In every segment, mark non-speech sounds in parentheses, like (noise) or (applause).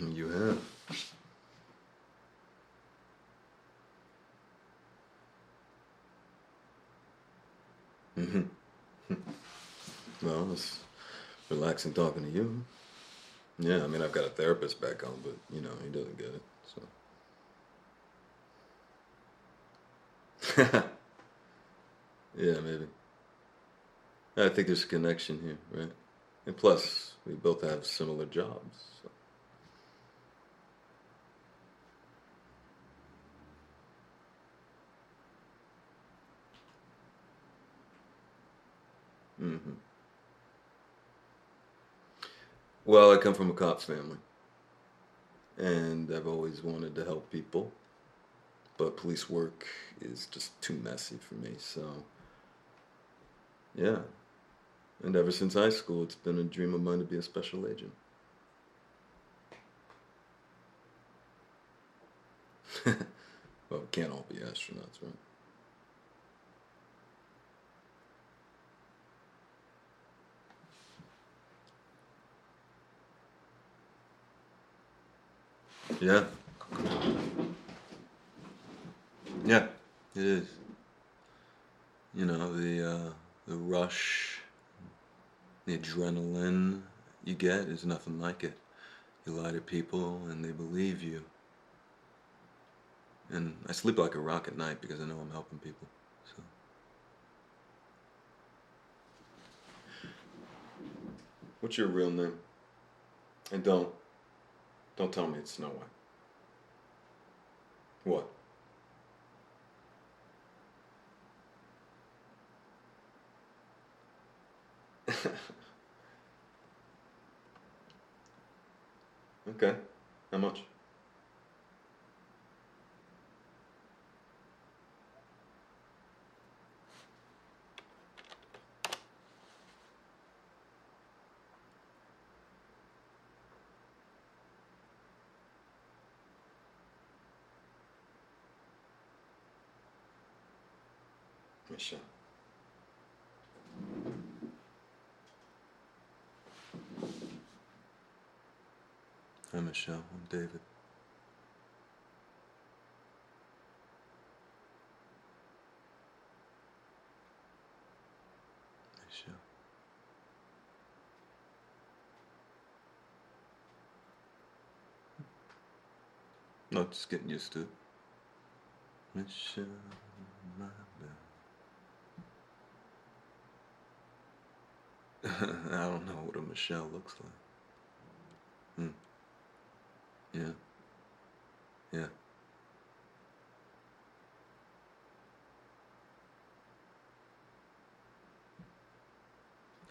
You have. Mm-hmm. (laughs) Well, it's relaxing talking to you. Yeah, I mean, I've got a therapist back home, but, you know, he doesn't get it, so. (laughs) yeah, maybe. I think there's a connection here, right? And plus, we both have similar jobs, so. Mm-hmm. Well, I come from a cop's family, and I've always wanted to help people, but police work is just too messy for me. So, yeah, and ever since high school, it's been a dream of mine to be a special agent. (laughs) well, we can't all be astronauts, right? Yeah. Yeah, it is. You know, the uh, the rush, the adrenaline you get is nothing like it. You lie to people and they believe you. And I sleep like a rock at night because I know I'm helping people. So What's your real name? And don't don't tell me it's Snow White. What? (laughs) okay. How much? Michelle. Hi, Michelle. I'm David. Michelle. No, just getting used to it. Michelle, my belle. (laughs) I don't know what a Michelle looks like. Hmm. Yeah. Yeah.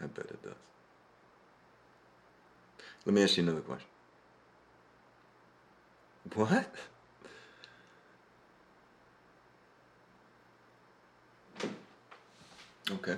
I bet it does. Let me ask you another question. What? Okay.